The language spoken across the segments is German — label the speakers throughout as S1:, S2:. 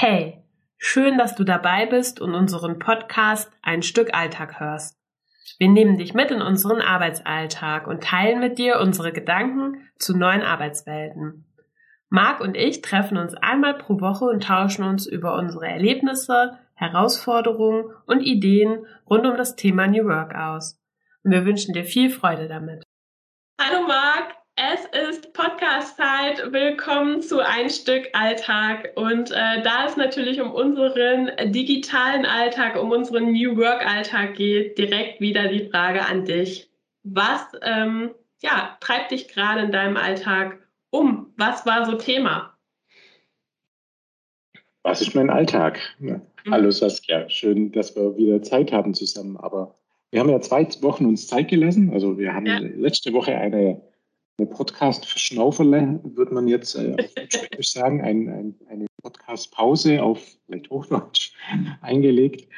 S1: Hey, schön, dass du dabei bist und unseren Podcast Ein Stück Alltag hörst. Wir nehmen dich mit in unseren Arbeitsalltag und teilen mit dir unsere Gedanken zu neuen Arbeitswelten. Marc und ich treffen uns einmal pro Woche und tauschen uns über unsere Erlebnisse, Herausforderungen und Ideen rund um das Thema New Work aus. Und wir wünschen dir viel Freude damit.
S2: Hallo Marc, es ist Podcast-Zeit. Willkommen zu Ein Stück Alltag. Und äh, da es natürlich um unseren digitalen Alltag, um unseren New Work-Alltag geht, direkt wieder die Frage an dich. Was ähm, ja, treibt dich gerade in deinem Alltag um? Was war so Thema?
S3: Was ist mein Alltag? Mhm. Hallo Saskia, schön, dass wir wieder Zeit haben zusammen. Aber wir haben ja zwei Wochen uns Zeit gelassen. Also wir haben ja. letzte Woche eine eine Podcast-Verschnauferle, würde man jetzt äh, sagen, ein, ein, eine Podcast-Pause auf vielleicht Hochdeutsch eingelegt.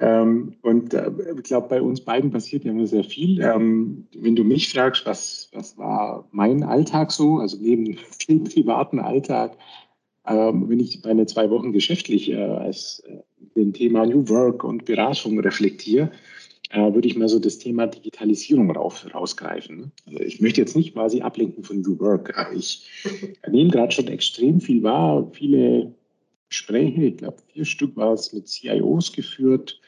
S3: Ähm, und äh, ich glaube, bei uns beiden passiert ja immer sehr viel. Ähm, wenn du mich fragst, was, was war mein Alltag so, also neben dem privaten Alltag, ähm, wenn ich meine zwei Wochen geschäftlich äh, als äh, den Thema New Work und Beratung reflektiere, äh, würde ich mal so das Thema Digitalisierung raus, rausgreifen. Also ich möchte jetzt nicht quasi ablenken von New Work. Ich nehme gerade schon extrem viel wahr, viele Gespräche, ich glaube vier Stück war es mit CIOs geführt,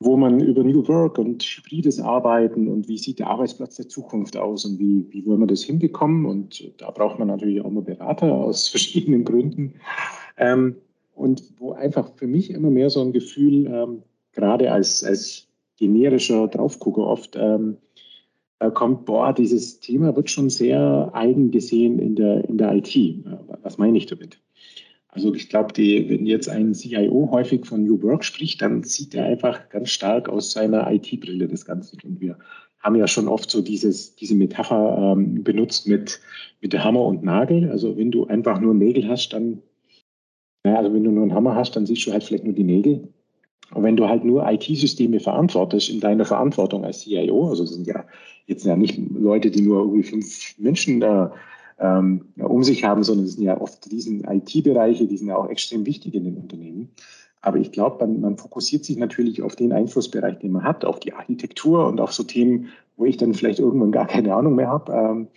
S3: wo man über New Work und hybrides Arbeiten und wie sieht der Arbeitsplatz der Zukunft aus und wie, wie wollen wir das hinbekommen. Und da braucht man natürlich auch mal Berater aus verschiedenen Gründen. Ähm, und wo einfach für mich immer mehr so ein Gefühl, ähm, gerade als, als generischer Draufgucker oft ähm, kommt, boah, dieses Thema wird schon sehr eigen gesehen in der, in der IT. Was meine ich damit? Also ich glaube, wenn jetzt ein CIO häufig von New Work spricht, dann sieht er einfach ganz stark aus seiner IT-Brille das Ganze. Und wir haben ja schon oft so dieses, diese Metapher ähm, benutzt mit, mit der Hammer und Nagel. Also wenn du einfach nur Nägel hast, dann, naja, also wenn du nur einen Hammer hast, dann siehst du halt vielleicht nur die Nägel. Und wenn du halt nur IT-Systeme verantwortest in deiner Verantwortung als CIO, also das sind ja jetzt ja nicht Leute, die nur irgendwie fünf Menschen da ähm, um sich haben, sondern es sind ja oft diesen IT-Bereiche, die sind ja auch extrem wichtig in den Unternehmen. Aber ich glaube, man, man, fokussiert sich natürlich auf den Einflussbereich, den man hat, auf die Architektur und auf so Themen, wo ich dann vielleicht irgendwann gar keine Ahnung mehr habe. Ähm,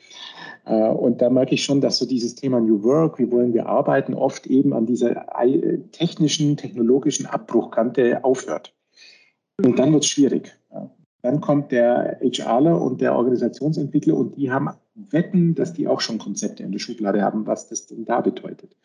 S3: äh, und da merke ich schon, dass so dieses Thema New Work, wie wollen wir arbeiten, oft eben an dieser technischen, technologischen Abbruchkante aufhört. Und dann wird es schwierig. Dann kommt der HRler und der Organisationsentwickler und die haben Wetten, dass die auch schon Konzepte in der Schublade haben, was das denn da bedeutet.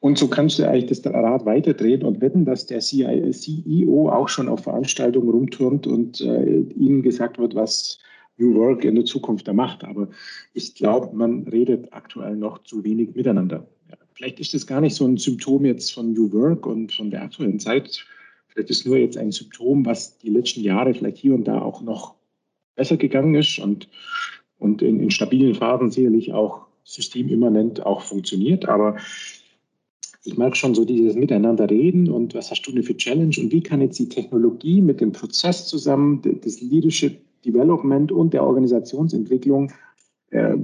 S3: Und so kannst du eigentlich das Rad weiterdrehen und wetten, dass der CEO auch schon auf Veranstaltungen rumturnt und äh, ihnen gesagt wird, was New Work in der Zukunft da macht. Aber ich glaube, man redet aktuell noch zu wenig miteinander. Ja, vielleicht ist das gar nicht so ein Symptom jetzt von New Work und von der aktuellen Zeit. Vielleicht ist nur jetzt ein Symptom, was die letzten Jahre vielleicht hier und da auch noch besser gegangen ist und, und in, in stabilen Phasen sicherlich auch systemimmanent auch funktioniert. Aber ich mag schon so dieses Miteinander reden und was hast du denn für Challenge und wie kann jetzt die Technologie mit dem Prozess zusammen, das Leadership Development und der Organisationsentwicklung, äh,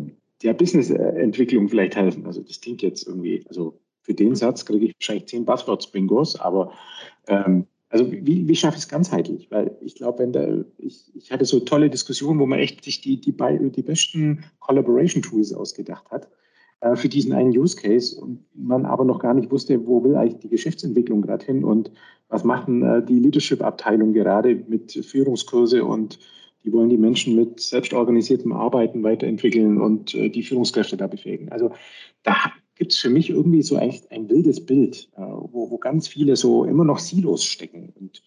S3: der Businessentwicklung vielleicht helfen. Also das klingt jetzt irgendwie, also für den Satz kriege ich wahrscheinlich zehn Buzzwords-Bingos, aber ähm, also wie, wie schaffe ich es ganzheitlich? Weil ich glaube, wenn da, ich, ich hatte so tolle Diskussionen, wo man echt sich die, die, die besten Collaboration-Tools ausgedacht hat äh, für diesen einen Use Case und man aber noch gar nicht wusste, wo will eigentlich die Geschäftsentwicklung gerade hin und was machen äh, die Leadership-Abteilung gerade mit Führungskurse und die wollen die Menschen mit selbstorganisiertem Arbeiten weiterentwickeln und äh, die Führungskräfte da befähigen. Also da gibt es für mich irgendwie so ein, ein wildes Bild, wo, wo ganz viele so immer noch Silos stecken. Und,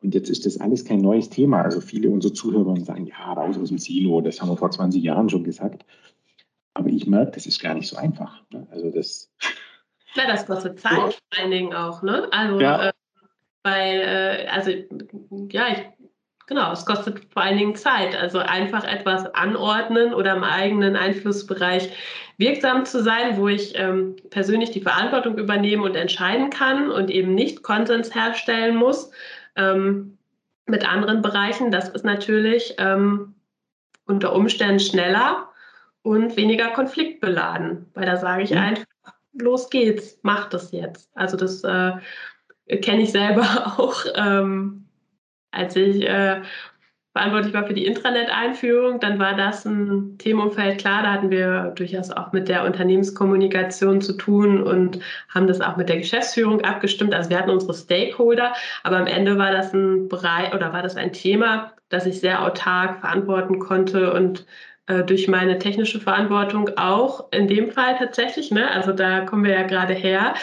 S3: und jetzt ist das alles kein neues Thema. Also viele unserer Zuhörer sagen, ja, raus aus dem Silo, das haben wir vor 20 Jahren schon gesagt. Aber ich merke, das ist gar nicht so einfach. Ne? Also das.
S2: Ja, das kostet Zeit vor allen Dingen auch, ne? Also ja. äh, weil, äh, also ja, ich Genau, es kostet vor allen Dingen Zeit. Also einfach etwas anordnen oder im eigenen Einflussbereich wirksam zu sein, wo ich ähm, persönlich die Verantwortung übernehmen und entscheiden kann und eben nicht Konsens herstellen muss ähm, mit anderen Bereichen. Das ist natürlich ähm, unter Umständen schneller und weniger konfliktbeladen, weil da sage ich einfach, los geht's, mach das jetzt. Also das äh, kenne ich selber auch, ähm, als ich äh, verantwortlich war für die Intranet-Einführung, dann war das ein Themenumfeld. Klar, da hatten wir durchaus auch mit der Unternehmenskommunikation zu tun und haben das auch mit der Geschäftsführung abgestimmt. Also wir hatten unsere Stakeholder, aber am Ende war das ein Bereich oder war das ein Thema, das ich sehr autark verantworten konnte und äh, durch meine technische Verantwortung auch in dem Fall tatsächlich, ne, also da kommen wir ja gerade her,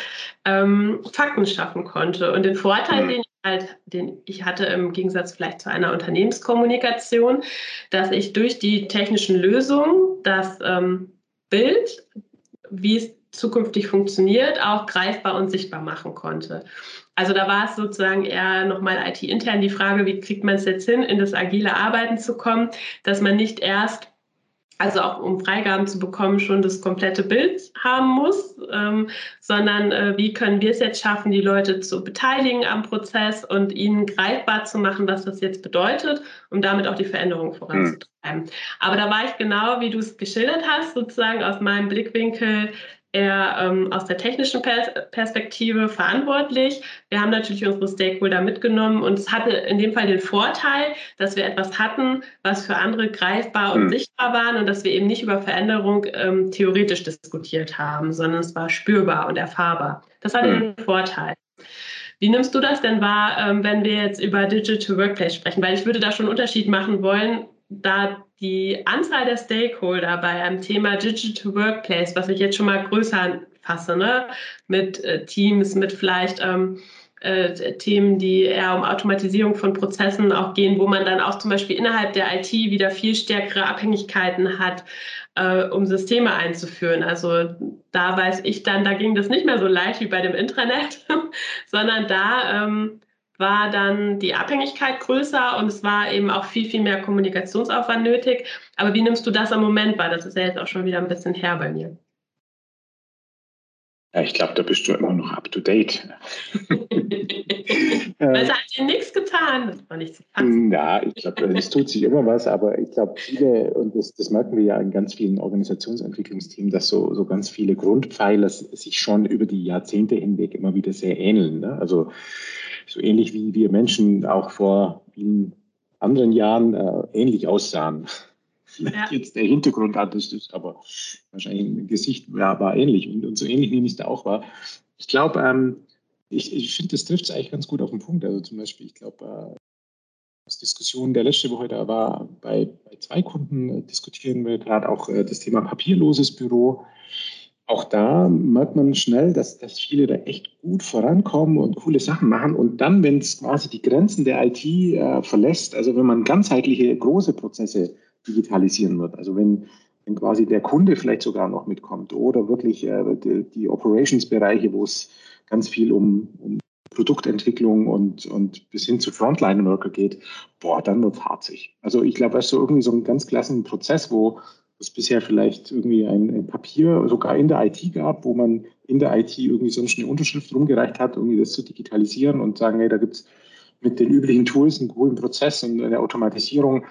S2: ähm, Fakten schaffen konnte. Und den Vorteil, mhm. den, ich halt, den ich hatte im Gegensatz vielleicht zu einer Unternehmenskommunikation, dass ich durch die technischen Lösungen das ähm, Bild, wie es zukünftig funktioniert, auch greifbar und sichtbar machen konnte. Also da war es sozusagen eher nochmal IT-intern die Frage, wie kriegt man es jetzt hin, in das agile Arbeiten zu kommen, dass man nicht erst also auch um Freigaben zu bekommen, schon das komplette Bild haben muss, ähm, sondern äh, wie können wir es jetzt schaffen, die Leute zu beteiligen am Prozess und ihnen greifbar zu machen, was das jetzt bedeutet, um damit auch die Veränderung voranzutreiben. Mhm. Aber da war ich genau, wie du es geschildert hast, sozusagen aus meinem Blickwinkel eher ähm, aus der technischen Pers Perspektive verantwortlich. Wir haben natürlich unsere Stakeholder mitgenommen und es hatte in dem Fall den Vorteil, dass wir etwas hatten, was für andere greifbar und mhm. sichtbar waren und dass wir eben nicht über Veränderung ähm, theoretisch diskutiert haben, sondern es war spürbar und erfahrbar. Das hatte mhm. den Vorteil. Wie nimmst du das denn wahr, ähm, wenn wir jetzt über Digital Workplace sprechen? Weil ich würde da schon einen Unterschied machen wollen, da die Anzahl der Stakeholder bei einem Thema Digital Workplace, was ich jetzt schon mal größer fasse, ne? mit äh, Teams, mit vielleicht ähm, äh, Themen, die eher um Automatisierung von Prozessen auch gehen, wo man dann auch zum Beispiel innerhalb der IT wieder viel stärkere Abhängigkeiten hat, äh, um Systeme einzuführen. Also da weiß ich dann, da ging das nicht mehr so leicht wie bei dem Intranet, sondern da ähm, war dann die Abhängigkeit größer und es war eben auch viel, viel mehr Kommunikationsaufwand nötig. Aber wie nimmst du das am Moment wahr? Das ist ja jetzt auch schon wieder ein bisschen her bei mir.
S3: Ja, ich glaube, da bist du immer noch up to date.
S2: Weil es hat dir nichts getan. Das war nicht zu
S3: fassen. Ja, ich glaube, es tut sich immer was, aber ich glaube, viele, und das, das, merken wir ja in ganz vielen Organisationsentwicklungsteams, dass so, so ganz viele Grundpfeiler sich schon über die Jahrzehnte hinweg immer wieder sehr ähneln. Ne? Also so ähnlich wie wir Menschen auch vor in anderen Jahren äh, ähnlich aussahen. Vielleicht ja. jetzt der Hintergrund anders ist, aber wahrscheinlich ein Gesicht war, war ähnlich und, und so ähnlich nehme ich es da auch war. Ich glaube, ähm, ich, ich finde, das trifft es eigentlich ganz gut auf den Punkt. Also zum Beispiel, ich glaube, äh, aus Diskussionen der letzte Woche, da war bei, bei zwei Kunden äh, diskutieren wir gerade auch äh, das Thema papierloses Büro auch da merkt man schnell, dass, dass viele da echt gut vorankommen und coole Sachen machen. Und dann, wenn es quasi die Grenzen der IT äh, verlässt, also wenn man ganzheitliche große Prozesse digitalisieren wird, also wenn, wenn quasi der Kunde vielleicht sogar noch mitkommt oder wirklich äh, die, die Operations-Bereiche, wo es ganz viel um, um Produktentwicklung und, und bis hin zu Frontline-Worker geht, boah, dann wird es harzig. Also ich glaube, das ist so irgendwie so ein ganz klassen Prozess, wo es bisher vielleicht irgendwie ein, ein, Papier sogar in der IT gab, wo man in der IT irgendwie sonst eine Unterschrift rumgereicht hat, irgendwie das zu digitalisieren und sagen, hey, da gibt es mit den üblichen Tools einen coolen Prozess und eine Automatisierung.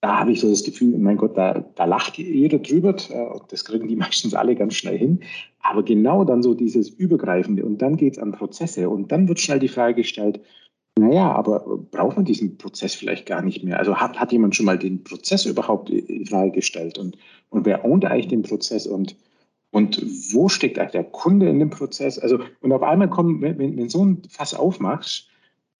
S3: Da habe ich so das Gefühl, mein Gott, da, da lacht jeder drüber. Äh, das kriegen die meistens alle ganz schnell hin. Aber genau dann so dieses Übergreifende und dann geht es an Prozesse und dann wird schnell die Frage gestellt, naja, aber braucht man diesen Prozess vielleicht gar nicht mehr? Also hat, hat jemand schon mal den Prozess überhaupt in Frage gestellt? Und, und wer ownt eigentlich den Prozess? Und, und wo steckt eigentlich der Kunde in dem Prozess? Also, und auf einmal kommen, wenn, wenn so ein Fass aufmachst,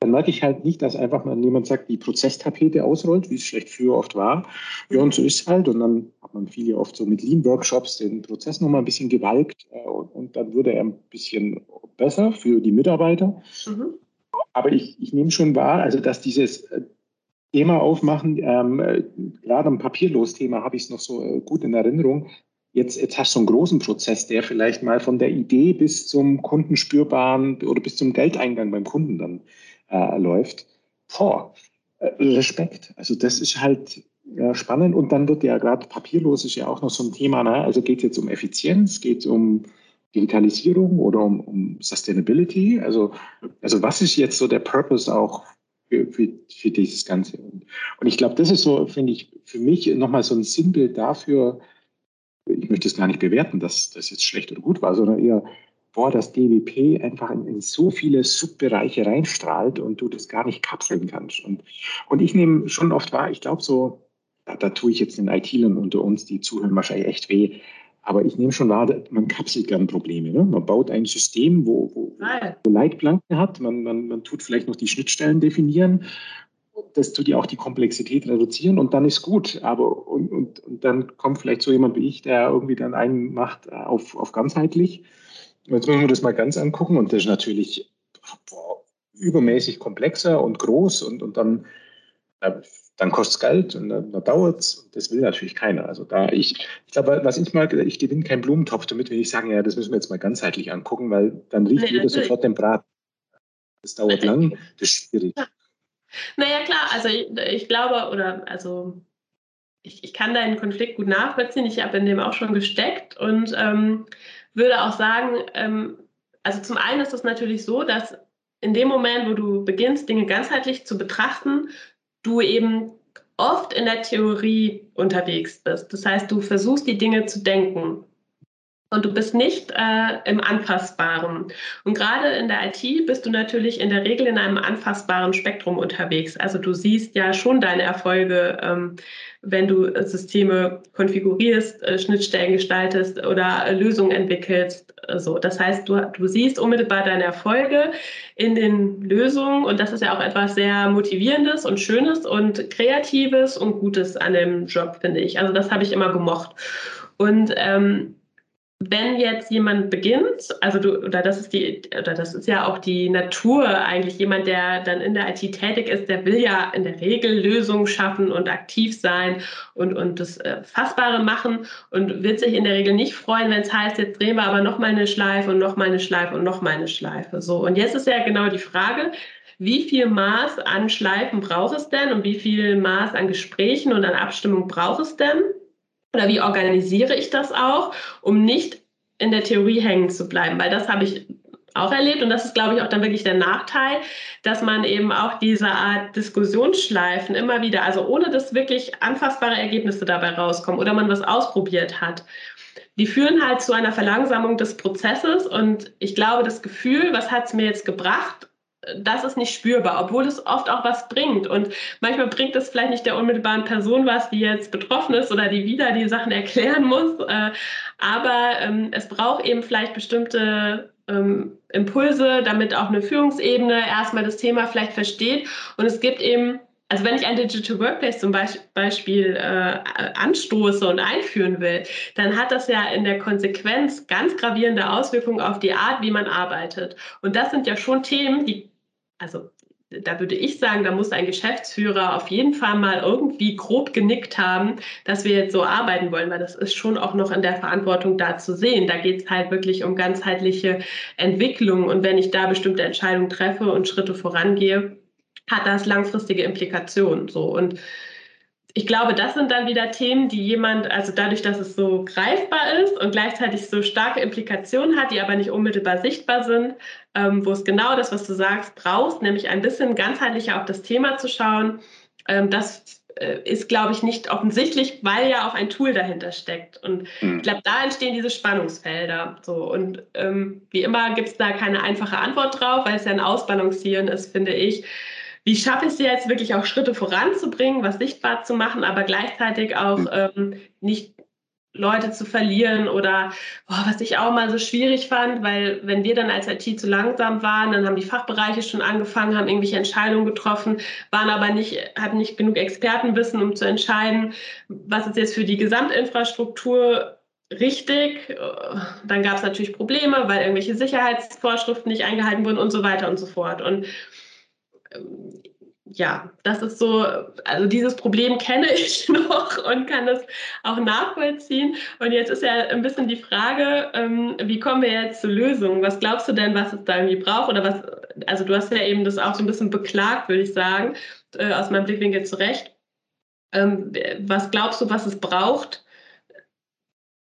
S3: dann merke ich halt nicht, dass einfach mal jemand sagt, die Prozesstapete ausrollt, wie es vielleicht früher oft war. Ja, und so ist es halt. Und dann hat man viele oft so mit Lean-Workshops den Prozess nochmal ein bisschen gewalkt äh, und, und, dann wurde er ein bisschen besser für die Mitarbeiter. Mhm. Aber ich, ich nehme schon wahr, also dass dieses äh, Thema aufmachen, ähm, äh, gerade am Papierlos-Thema habe ich es noch so äh, gut in Erinnerung. Jetzt, jetzt hast du einen großen Prozess, der vielleicht mal von der Idee bis zum kundenspürbaren oder bis zum Geldeingang beim Kunden dann äh, läuft. Boah, Respekt. Also das ist halt ja, spannend. Und dann wird ja gerade papierlos ist ja auch noch so ein Thema. Ne? Also geht es jetzt um Effizienz, geht es um Digitalisierung oder um, um Sustainability? Also, also was ist jetzt so der Purpose auch für, für, für dieses Ganze? Und, und ich glaube, das ist so, finde ich, für mich nochmal so ein Sinnbild dafür, ich möchte es gar nicht bewerten, dass das jetzt schlecht oder gut war, sondern eher, boah, dass DWP einfach in, in, so viele Subbereiche reinstrahlt und du das gar nicht kapseln kannst. Und, und ich nehme schon oft wahr, ich glaube so, da, da tue ich jetzt den IT-Lern unter uns, die zuhören, wahrscheinlich echt weh. Aber ich nehme schon wahr, man kapselt gern Probleme. Ne? Man baut ein System, wo, wo, wo Leitplanken hat. Man, man, man tut vielleicht noch die Schnittstellen definieren. Das tut ja auch die Komplexität reduzieren und dann ist gut. Aber und, und, und dann kommt vielleicht so jemand wie ich, der irgendwie dann einen macht auf, auf ganzheitlich. Jetzt müssen wir das mal ganz angucken und das ist natürlich boah, übermäßig komplexer und groß und, und dann dann kostet es Geld und dann, dann dauert es. Das will natürlich keiner. Also da ich, ich glaube, was ich mag, ich gewinne keinen Blumentopf damit, wenn ich sage, ja, das müssen wir jetzt mal ganzheitlich angucken, weil dann riecht jeder sofort den Braten. Das dauert lang, das ist schwierig.
S2: Naja, klar, also ich, ich glaube, oder also ich, ich, kann deinen Konflikt gut nachvollziehen. Ich habe in dem auch schon gesteckt und ähm, würde auch sagen, ähm, also zum einen ist es natürlich so, dass in dem Moment, wo du beginnst, Dinge ganzheitlich zu betrachten, du eben oft in der Theorie unterwegs bist. Das heißt, du versuchst die Dinge zu denken und du bist nicht äh, im Anfassbaren. Und gerade in der IT bist du natürlich in der Regel in einem anfassbaren Spektrum unterwegs. Also du siehst ja schon deine Erfolge, ähm, wenn du Systeme konfigurierst, äh, Schnittstellen gestaltest oder äh, Lösungen entwickelst. So, das heißt, du, du siehst unmittelbar deine Erfolge in den Lösungen und das ist ja auch etwas sehr Motivierendes und Schönes und Kreatives und Gutes an dem Job, finde ich. Also das habe ich immer gemocht. Und ähm, wenn jetzt jemand beginnt, also du, oder das ist die, oder das ist ja auch die Natur eigentlich, jemand, der dann in der IT tätig ist, der will ja in der Regel Lösungen schaffen und aktiv sein und, und das äh, Fassbare machen und wird sich in der Regel nicht freuen, wenn es heißt, jetzt drehen wir aber noch mal eine Schleife und noch mal eine Schleife und noch mal eine Schleife. So, und jetzt ist ja genau die Frage, wie viel Maß an Schleifen braucht es denn und wie viel Maß an Gesprächen und an Abstimmung braucht es denn? Oder wie organisiere ich das auch, um nicht in der Theorie hängen zu bleiben? Weil das habe ich auch erlebt und das ist, glaube ich, auch dann wirklich der Nachteil, dass man eben auch diese Art Diskussionsschleifen immer wieder, also ohne dass wirklich anfassbare Ergebnisse dabei rauskommen oder man was ausprobiert hat, die führen halt zu einer Verlangsamung des Prozesses und ich glaube, das Gefühl, was hat es mir jetzt gebracht, das ist nicht spürbar, obwohl es oft auch was bringt. Und manchmal bringt es vielleicht nicht der unmittelbaren Person was, die jetzt betroffen ist oder die wieder die Sachen erklären muss. Äh, aber ähm, es braucht eben vielleicht bestimmte ähm, Impulse, damit auch eine Führungsebene erstmal das Thema vielleicht versteht. Und es gibt eben also wenn ich ein Digital Workplace zum Beispiel äh, anstoße und einführen will, dann hat das ja in der Konsequenz ganz gravierende Auswirkungen auf die Art, wie man arbeitet. Und das sind ja schon Themen, die also da würde ich sagen, da muss ein Geschäftsführer auf jeden Fall mal irgendwie grob genickt haben, dass wir jetzt so arbeiten wollen, weil das ist schon auch noch in der Verantwortung da zu sehen. Da geht es halt wirklich um ganzheitliche Entwicklung. Und wenn ich da bestimmte Entscheidungen treffe und Schritte vorangehe, hat das langfristige Implikationen. So. Und ich glaube, das sind dann wieder Themen, die jemand, also dadurch, dass es so greifbar ist und gleichzeitig so starke Implikationen hat, die aber nicht unmittelbar sichtbar sind, ähm, wo es genau das, was du sagst, brauchst, nämlich ein bisschen ganzheitlicher auf das Thema zu schauen. Ähm, das äh, ist, glaube ich, nicht offensichtlich, weil ja auch ein Tool dahinter steckt. Und mhm. ich glaube, da entstehen diese Spannungsfelder. So. Und ähm, wie immer gibt es da keine einfache Antwort drauf, weil es ja ein Ausbalancieren ist, finde ich wie schaffe ich es jetzt wirklich auch Schritte voranzubringen, was sichtbar zu machen, aber gleichzeitig auch mhm. ähm, nicht Leute zu verlieren oder boah, was ich auch mal so schwierig fand, weil wenn wir dann als IT zu langsam waren, dann haben die Fachbereiche schon angefangen, haben irgendwelche Entscheidungen getroffen, waren aber nicht, hatten nicht genug Expertenwissen, um zu entscheiden, was ist jetzt für die Gesamtinfrastruktur richtig. Dann gab es natürlich Probleme, weil irgendwelche Sicherheitsvorschriften nicht eingehalten wurden und so weiter und so fort. Und ja, das ist so, also dieses Problem kenne ich noch und kann das auch nachvollziehen. Und jetzt ist ja ein bisschen die Frage, ähm, wie kommen wir jetzt zur Lösung? Was glaubst du denn, was es da irgendwie braucht? Oder was, also du hast ja eben das auch so ein bisschen beklagt, würde ich sagen, äh, aus meinem Blickwinkel zurecht. Ähm, was glaubst du, was es braucht,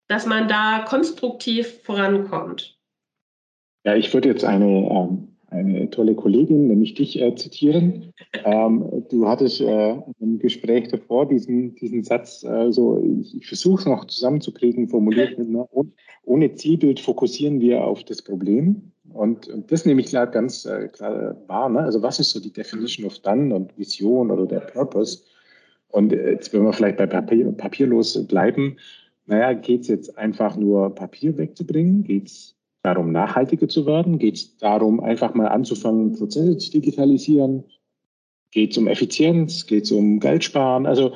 S2: dass man da konstruktiv vorankommt?
S3: Ja, ich würde jetzt eine ähm eine tolle Kollegin, nämlich dich, äh, zitieren. Ähm, du hattest äh, im Gespräch davor diesen, diesen Satz, äh, so, ich, ich versuche es noch zusammenzukriegen, formuliert mit einer, ohne Zielbild fokussieren wir auf das Problem. Und, und das nehme ich klar ganz äh, klar wahr. Ne? Also was ist so die Definition of Done und Vision oder der Purpose? Und äh, jetzt, wenn wir vielleicht bei Papier, papierlos bleiben, naja, geht es jetzt einfach nur Papier wegzubringen? Geht es darum, nachhaltiger zu werden? Geht es darum, einfach mal anzufangen, Prozesse zu digitalisieren? Geht es um Effizienz? Geht es um Geld sparen? Also,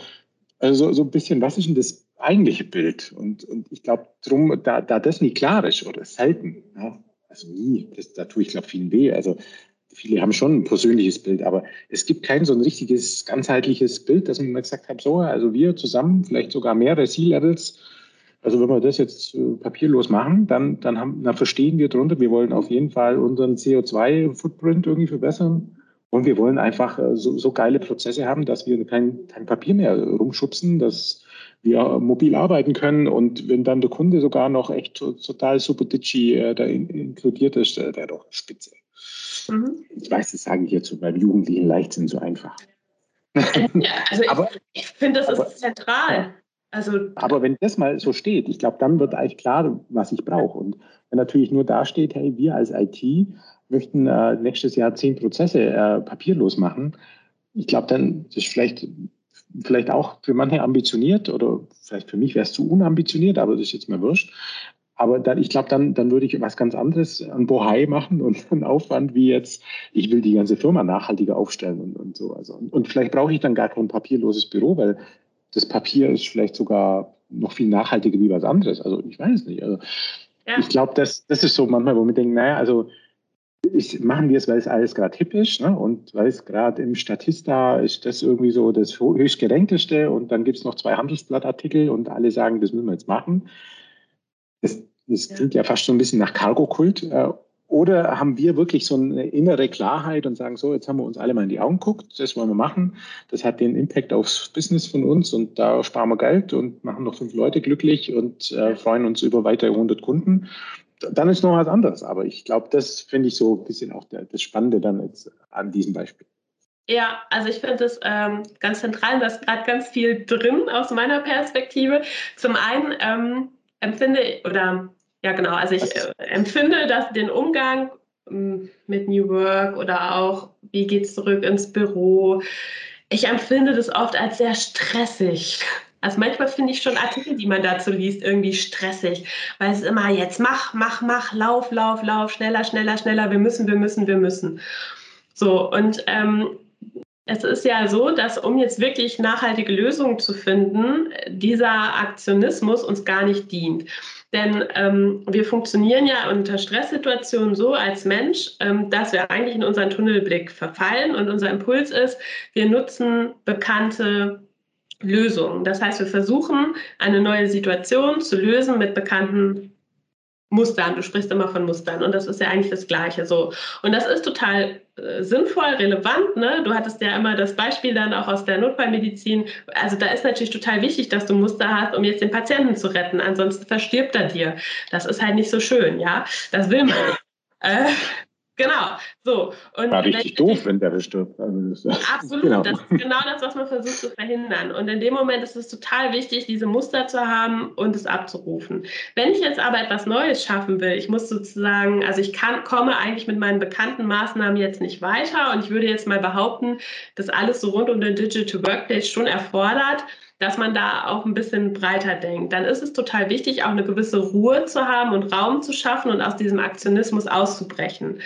S3: also so, so ein bisschen, was ist denn das eigentliche Bild? Und, und ich glaube, drum, da, da das nie klar ist oder selten, ja, also nie, das, da tue ich, glaube vielen weh. Also viele haben schon ein persönliches Bild, aber es gibt kein so ein richtiges, ganzheitliches Bild, dass man gesagt hat, so, also wir zusammen, vielleicht sogar mehrere C-Levels, also wenn wir das jetzt äh, papierlos machen, dann, dann, haben, dann verstehen wir darunter, wir wollen auf jeden Fall unseren CO2-Footprint irgendwie verbessern. Und wir wollen einfach äh, so, so geile Prozesse haben, dass wir kein, kein Papier mehr rumschubsen, dass wir mobil arbeiten können. Und wenn dann der Kunde sogar noch echt total super ditchy äh, da in, inkludiert ist, äh, wäre doch spitze. Mhm. Ich weiß, das sage ich jetzt so beim jugendlichen Leichtsinn so einfach.
S2: Ja, also aber, ich, ich finde, das aber, ist zentral.
S3: Also, aber wenn das mal so steht, ich glaube, dann wird eigentlich klar, was ich brauche. Und wenn natürlich nur da steht, hey, wir als IT möchten äh, nächstes Jahr zehn Prozesse äh, papierlos machen, ich glaube, dann ist vielleicht, vielleicht auch für manche ambitioniert oder vielleicht für mich wäre es zu unambitioniert, aber das ist jetzt mal wurscht. Aber dann, ich glaube, dann, dann würde ich was ganz anderes an Bohai machen und einen Aufwand wie jetzt, ich will die ganze Firma nachhaltiger aufstellen und, und so. Also, und, und vielleicht brauche ich dann gar kein papierloses Büro, weil das Papier ist vielleicht sogar noch viel nachhaltiger wie was anderes. Also ich weiß nicht. Also ja. ich glaube, das, das ist so manchmal, wo wir denken, naja, also ich, machen wir es, weil es alles gerade hip ist ne? und weil es gerade im Statista ist das irgendwie so das höchst gerenkteste und dann gibt es noch zwei Handelsblattartikel und alle sagen, das müssen wir jetzt machen. Das, das klingt ja fast schon ein bisschen nach Cargo-Kult. Äh, oder haben wir wirklich so eine innere Klarheit und sagen, so, jetzt haben wir uns alle mal in die Augen geguckt, das wollen wir machen. Das hat den Impact aufs Business von uns und da sparen wir Geld und machen noch fünf Leute glücklich und äh, freuen uns über weitere 100 Kunden. Dann ist noch was anderes. Aber ich glaube, das finde ich so ein bisschen auch der, das Spannende dann jetzt an diesem Beispiel.
S2: Ja, also ich finde das ähm, ganz zentral, da ist gerade ganz viel drin aus meiner Perspektive. Zum einen ähm, empfinde oder ja, genau. Also ich äh, empfinde dass den Umgang ähm, mit New Work oder auch, wie geht es zurück ins Büro, ich empfinde das oft als sehr stressig. Also manchmal finde ich schon Artikel, die man dazu liest, irgendwie stressig, weil es immer jetzt mach, mach, mach, lauf, lauf, lauf, schneller, schneller, schneller, wir müssen, wir müssen, wir müssen. So, und ähm, es ist ja so, dass um jetzt wirklich nachhaltige Lösungen zu finden, dieser Aktionismus uns gar nicht dient. Denn ähm, wir funktionieren ja unter Stresssituationen so als Mensch, ähm, dass wir eigentlich in unseren Tunnelblick verfallen und unser Impuls ist, wir nutzen bekannte Lösungen. Das heißt, wir versuchen, eine neue Situation zu lösen mit bekannten Mustern. Du sprichst immer von Mustern und das ist ja eigentlich das Gleiche so. Und das ist total äh, sinnvoll, relevant. Ne? Du hattest ja immer das Beispiel dann auch aus der Notfallmedizin. Also da ist natürlich total wichtig, dass du Muster hast, um jetzt den Patienten zu retten. Ansonsten verstirbt er dir. Das ist halt nicht so schön, ja. Das will man. Äh, Genau, so.
S3: Und War richtig doof, wenn der verstirbt.
S2: Also absolut, genau. das ist genau das, was man versucht zu verhindern. Und in dem Moment ist es total wichtig, diese Muster zu haben und es abzurufen. Wenn ich jetzt aber etwas Neues schaffen will, ich muss sozusagen, also ich kann, komme eigentlich mit meinen bekannten Maßnahmen jetzt nicht weiter und ich würde jetzt mal behaupten, dass alles so rund um den Digital Workplace schon erfordert, dass man da auch ein bisschen breiter denkt. Dann ist es total wichtig, auch eine gewisse Ruhe zu haben und Raum zu schaffen und aus diesem Aktionismus auszubrechen.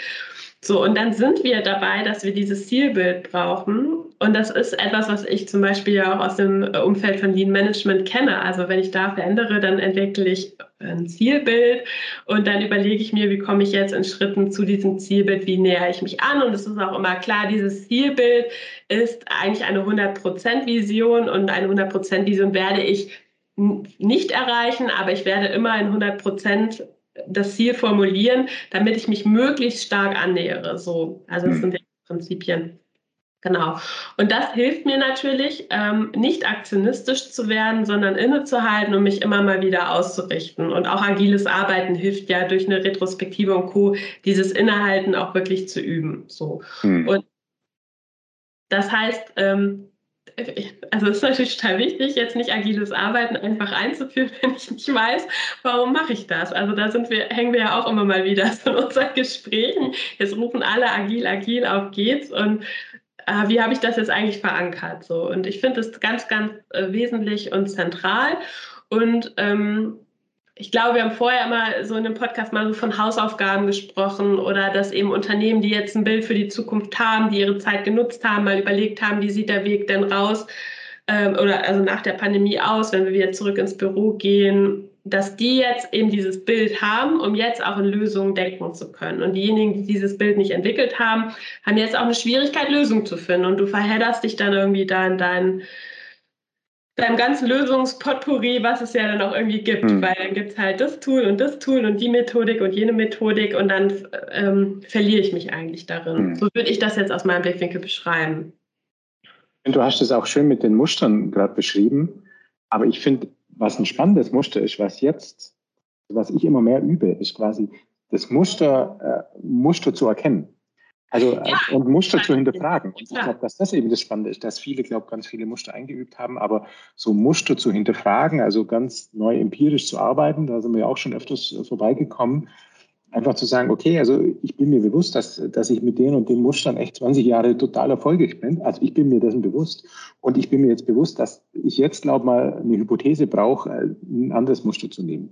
S2: So, und dann sind wir dabei, dass wir dieses Zielbild brauchen. Und das ist etwas, was ich zum Beispiel ja auch aus dem Umfeld von Lean Management kenne. Also wenn ich da verändere, dann entwickle ich ein Zielbild und dann überlege ich mir, wie komme ich jetzt in Schritten zu diesem Zielbild, wie nähere ich mich an. Und es ist auch immer klar, dieses Zielbild ist eigentlich eine 100%-Vision und eine 100%-Vision werde ich nicht erreichen, aber ich werde immer in 100% das Ziel formulieren, damit ich mich möglichst stark annähere. So, also das hm. sind die Prinzipien. Genau. Und das hilft mir natürlich, ähm, nicht aktionistisch zu werden, sondern innezuhalten und mich immer mal wieder auszurichten. Und auch agiles Arbeiten hilft ja durch eine Retrospektive und Co. dieses Innehalten auch wirklich zu üben. So. Hm. Und das heißt, ähm, also es ist natürlich total wichtig, jetzt nicht agiles Arbeiten einfach einzuführen, wenn ich nicht weiß, warum mache ich das. Also da sind wir, hängen wir ja auch immer mal wieder so in unseren Gesprächen. Jetzt rufen alle agil, agil, auf geht's und äh, wie habe ich das jetzt eigentlich verankert? So. Und ich finde es ganz, ganz äh, wesentlich und zentral. Und ähm, ich glaube, wir haben vorher immer so in dem Podcast mal so von Hausaufgaben gesprochen oder dass eben Unternehmen, die jetzt ein Bild für die Zukunft haben, die ihre Zeit genutzt haben, mal überlegt haben, wie sieht der Weg denn raus ähm, oder also nach der Pandemie aus, wenn wir wieder zurück ins Büro gehen, dass die jetzt eben dieses Bild haben, um jetzt auch in Lösungen denken zu können. Und diejenigen, die dieses Bild nicht entwickelt haben, haben jetzt auch eine Schwierigkeit, Lösungen zu finden. Und du verhedderst dich dann irgendwie da in deinen deinem ganzen Lösungspotpourri, was es ja dann auch irgendwie gibt, mhm. weil dann gibt es halt das Tool und das Tool und die Methodik und jene Methodik und dann ähm, verliere ich mich eigentlich darin. Mhm. So würde ich das jetzt aus meinem Blickwinkel beschreiben.
S3: Und du hast es auch schön mit den Mustern gerade beschrieben, aber ich finde, was ein spannendes Muster ist, was jetzt, was ich immer mehr übe, ist quasi das Muster, äh, Muster zu erkennen. Also ja, äh, und Muster zu hinterfragen. Und ich glaube, dass das eben das Spannende ist, dass viele, glaube ganz viele Muster eingeübt haben, aber so Muster zu hinterfragen, also ganz neu empirisch zu arbeiten, da sind wir ja auch schon öfters äh, vorbeigekommen, einfach zu sagen, okay, also ich bin mir bewusst, dass, dass ich mit den und den Mustern echt 20 Jahre total erfolgreich bin. Also ich bin mir dessen bewusst. Und ich bin mir jetzt bewusst, dass ich jetzt, glaube mal, eine Hypothese brauche, äh, ein anderes Muster zu nehmen.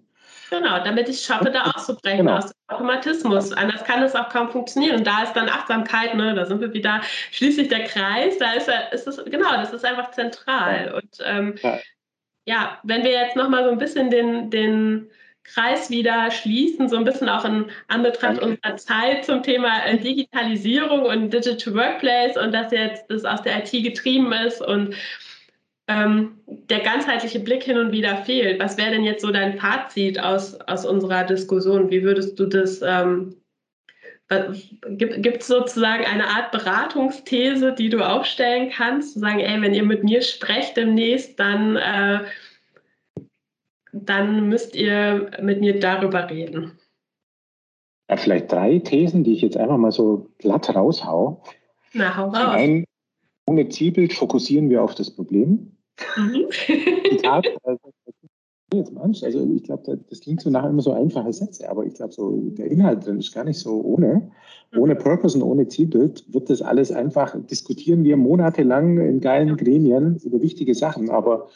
S2: Genau, damit ich schaffe, da auszubrechen genau. aus dem Automatismus. Anders kann es auch kaum funktionieren. Und da ist dann Achtsamkeit, ne, da sind wir wieder schließlich der Kreis, da ist, ist es, genau, das ist einfach zentral. Und ähm, ja. ja, wenn wir jetzt nochmal so ein bisschen den, den Kreis wieder schließen, so ein bisschen auch in Anbetracht unserer Zeit zum Thema äh, Digitalisierung und Digital Workplace und dass jetzt das aus der IT getrieben ist und ähm, der ganzheitliche Blick hin und wieder fehlt. Was wäre denn jetzt so dein Fazit aus, aus unserer Diskussion? Wie würdest du das, ähm, gibt es sozusagen eine Art Beratungsthese, die du aufstellen kannst? Zu sagen, ey, wenn ihr mit mir sprecht demnächst, dann, äh, dann müsst ihr mit mir darüber reden.
S3: Ja, vielleicht drei Thesen, die ich jetzt einfach mal so glatt raushau.
S2: Na, hau raus. Einen,
S3: ohne Zielbild fokussieren wir auf das Problem. Mhm. Zitat, also, jetzt manch, also ich glaube, das klingt so nachher immer so einfache Sätze, aber ich glaube, so der Inhalt drin ist gar nicht so ohne. Ohne mhm. Purpose und ohne Zielbild wird das alles einfach, diskutieren wir monatelang in geilen Gremien über wichtige Sachen, aber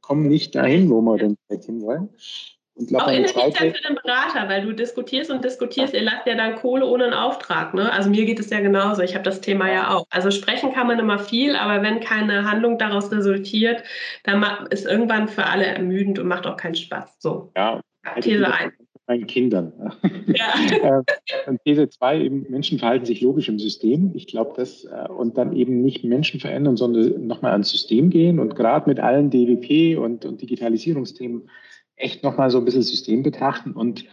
S3: kommen nicht dahin, wo wir denn hin wollen.
S2: Und glaub, auch ineffizient für den Berater, weil du diskutierst und diskutierst, ihr lasst ja dann Kohle ohne einen Auftrag. Ne? Also mir geht es ja genauso. Ich habe das Thema ja auch. Also sprechen kann man immer viel, aber wenn keine Handlung daraus resultiert, dann ist irgendwann für alle ermüdend und macht auch keinen Spaß. So.
S3: Ja. These 1. Meinen Kindern. Ja. Äh, und These 2, eben Menschen verhalten sich logisch im System. Ich glaube, das äh, und dann eben nicht Menschen verändern, sondern nochmal ans System gehen und gerade mit allen DWP und, und Digitalisierungsthemen echt nochmal so ein bisschen System betrachten. Und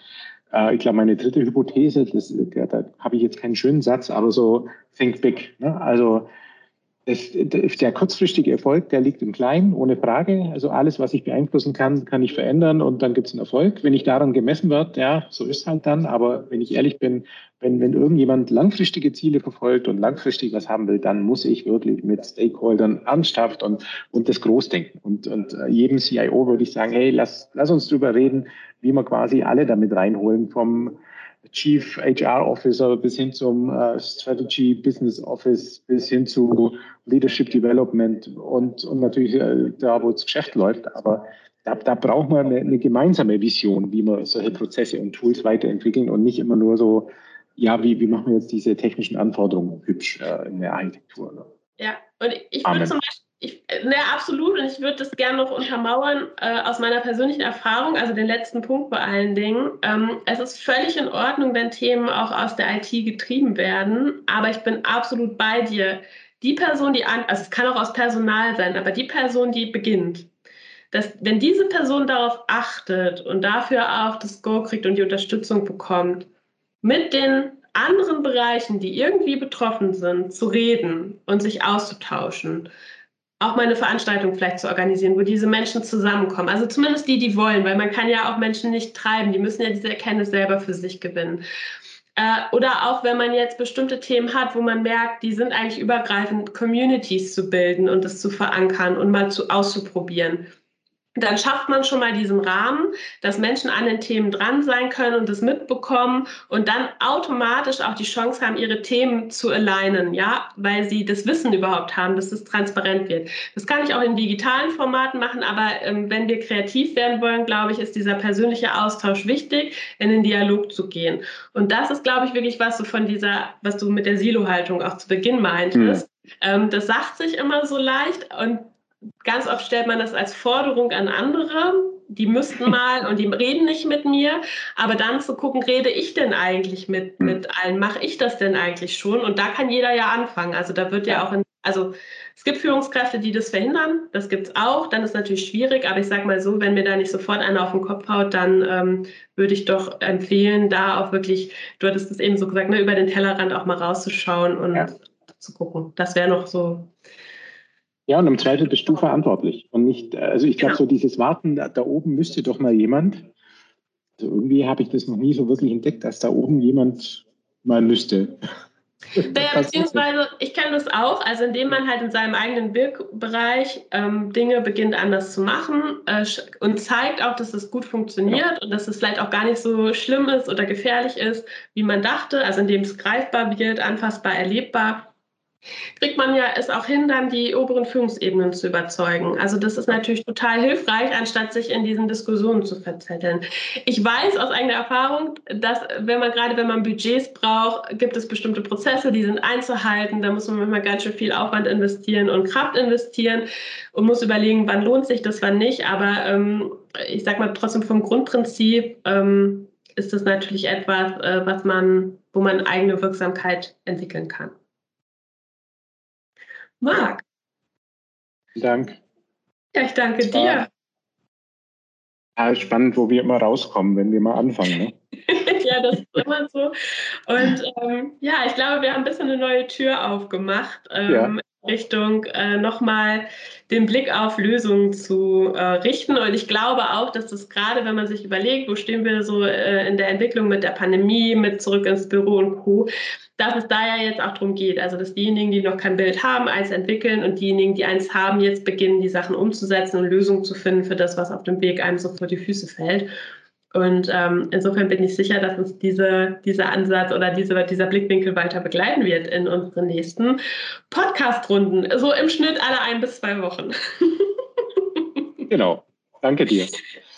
S3: äh, ich glaube, meine dritte Hypothese, das, da habe ich jetzt keinen schönen Satz, aber so think big. Ne? Also das, der kurzfristige Erfolg, der liegt im Kleinen, ohne Frage. Also alles, was ich beeinflussen kann, kann ich verändern und dann gibt es einen Erfolg. Wenn ich daran gemessen wird, ja, so ist halt dann. Aber wenn ich ehrlich bin, wenn, wenn irgendjemand langfristige Ziele verfolgt und langfristig was haben will, dann muss ich wirklich mit Stakeholdern ernsthaft und, und das Großdenken. Und, und äh, jedem CIO würde ich sagen, hey, lass, lass uns drüber reden, wie wir quasi alle damit reinholen, vom Chief HR Officer bis hin zum äh, Strategy Business Office bis hin zu Leadership Development und, und natürlich äh, da, wo das Geschäft läuft. Aber da, da braucht man eine, eine, gemeinsame Vision, wie man solche Prozesse und Tools weiterentwickeln und nicht immer nur so, ja, wie, wie machen wir jetzt diese technischen Anforderungen hübsch äh, in der Architektur. Ne?
S2: Ja, und ich würde zum Beispiel ich, ne, absolut. Und ich würde das gerne noch untermauern äh, aus meiner persönlichen Erfahrung, also den letzten Punkt bei allen Dingen. Ähm, es ist völlig in Ordnung, wenn Themen auch aus der IT getrieben werden. Aber ich bin absolut bei dir. Die Person, die an, also es kann auch aus Personal sein, aber die Person, die beginnt, dass, wenn diese Person darauf achtet und dafür auch das Go kriegt und die Unterstützung bekommt, mit den anderen Bereichen, die irgendwie betroffen sind, zu reden und sich auszutauschen. Auch mal eine Veranstaltung vielleicht zu organisieren, wo diese Menschen zusammenkommen. Also zumindest die, die wollen, weil man kann ja auch Menschen nicht treiben. Die müssen ja diese Erkenntnis selber für sich gewinnen. Äh, oder auch wenn man jetzt bestimmte Themen hat, wo man merkt, die sind eigentlich übergreifend, Communities zu bilden und das zu verankern und mal zu auszuprobieren dann schafft man schon mal diesen Rahmen, dass Menschen an den Themen dran sein können und das mitbekommen und dann automatisch auch die Chance haben, ihre Themen zu alignen, ja, weil sie das Wissen überhaupt haben, dass es transparent wird. Das kann ich auch in digitalen Formaten machen, aber ähm, wenn wir kreativ werden wollen, glaube ich, ist dieser persönliche Austausch wichtig, in den Dialog zu gehen. Und das ist, glaube ich, wirklich was so von dieser, was du mit der Silo-Haltung auch zu Beginn meintest. Mhm. Ähm, das sagt sich immer so leicht und ganz oft stellt man das als Forderung an andere, die müssten mal und die reden nicht mit mir, aber dann zu gucken, rede ich denn eigentlich mit, hm. mit allen, mache ich das denn eigentlich schon? Und da kann jeder ja anfangen. Also da wird ja auch, in, also es gibt Führungskräfte, die das verhindern, das gibt es auch, dann ist es natürlich schwierig, aber ich sage mal so, wenn mir da nicht sofort einer auf den Kopf haut, dann ähm, würde ich doch empfehlen, da auch wirklich, du hattest es eben so gesagt, ne, über den Tellerrand auch mal rauszuschauen und ja. zu gucken. Das wäre noch so
S3: ja, und im Zweifel bist du verantwortlich und nicht, also ich glaube, genau. so dieses Warten, da, da, oben müsste doch mal jemand, also irgendwie habe ich das noch nie so wirklich entdeckt, dass da oben jemand mal müsste.
S2: Naja, beziehungsweise ich kenne das auch, also indem man halt in seinem eigenen Wirkbereich ähm, Dinge beginnt anders zu machen äh, und zeigt auch, dass es gut funktioniert ja. und dass es vielleicht auch gar nicht so schlimm ist oder gefährlich ist, wie man dachte, also indem es greifbar wird, anfassbar, erlebbar kriegt man ja es auch hin, dann die oberen Führungsebenen zu überzeugen. Also das ist natürlich total hilfreich, anstatt sich in diesen Diskussionen zu verzetteln. Ich weiß aus eigener Erfahrung, dass wenn man gerade wenn man Budgets braucht, gibt es bestimmte Prozesse, die sind einzuhalten. Da muss man manchmal ganz schön viel Aufwand investieren und Kraft investieren und muss überlegen, wann lohnt sich das, wann nicht. Aber ähm, ich sage mal trotzdem vom Grundprinzip ähm, ist das natürlich etwas, äh, was man, wo man eigene Wirksamkeit entwickeln kann. Marc.
S3: Dank.
S2: Ja, ich danke dir.
S3: Ja, spannend, wo wir immer rauskommen, wenn wir mal anfangen. Ne?
S2: ja, das ist immer so. Und ähm, ja, ich glaube, wir haben ein bisschen eine neue Tür aufgemacht. Ähm, ja. Richtung äh, nochmal den Blick auf Lösungen zu äh, richten. Und ich glaube auch, dass das gerade, wenn man sich überlegt, wo stehen wir so äh, in der Entwicklung mit der Pandemie, mit zurück ins Büro und Co., dass es da ja jetzt auch darum geht, also dass diejenigen, die noch kein Bild haben, eins entwickeln und diejenigen, die eins haben, jetzt beginnen, die Sachen umzusetzen und Lösungen zu finden für das, was auf dem Weg einem so vor die Füße fällt. Und ähm, insofern bin ich sicher, dass uns diese, dieser Ansatz oder diese, dieser Blickwinkel weiter begleiten wird in unseren nächsten Podcast-Runden. So im Schnitt alle ein bis zwei Wochen.
S3: genau. Danke dir.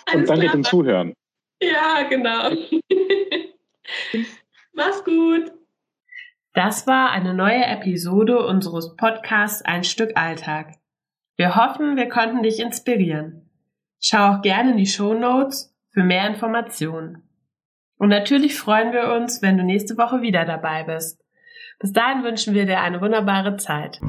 S3: Alles Und danke klar. dem Zuhören.
S2: Ja, genau. Mach's gut.
S1: Das war eine neue Episode unseres Podcasts Ein Stück Alltag. Wir hoffen, wir konnten dich inspirieren. Schau auch gerne in die Show Notes für mehr Informationen. Und natürlich freuen wir uns, wenn du nächste Woche wieder dabei bist. Bis dahin wünschen wir dir eine wunderbare Zeit.